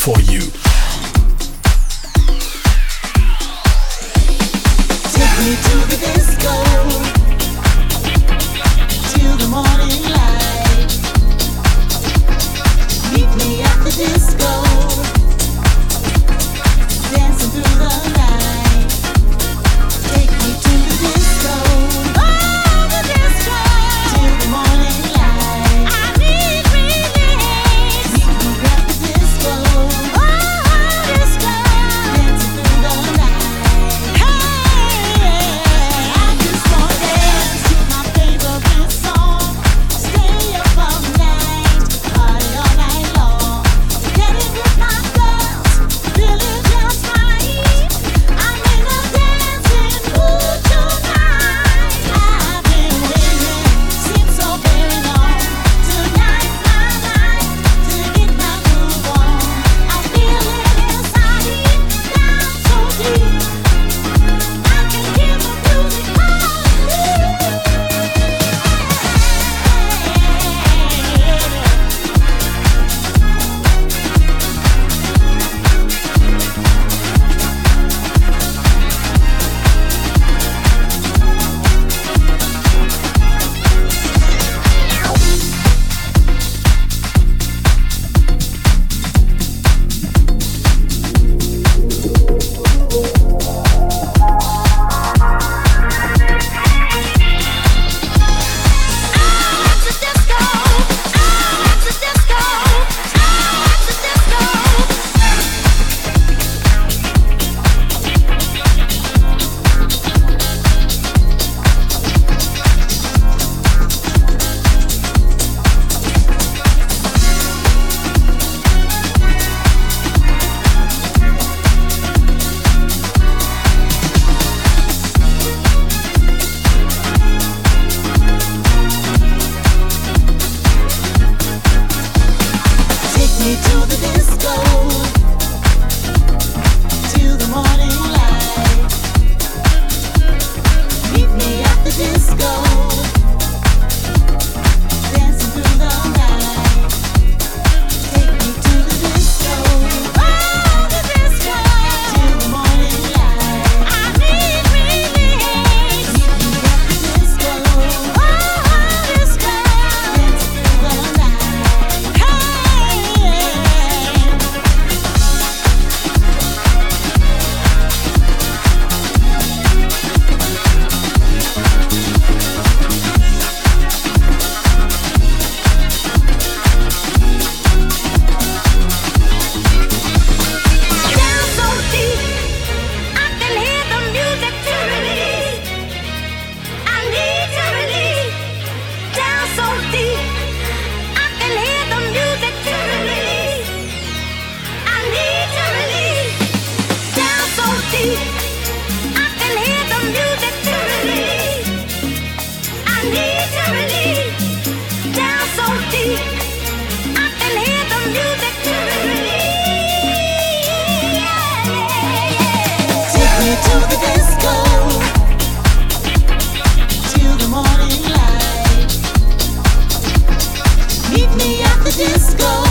for you. me at the disco.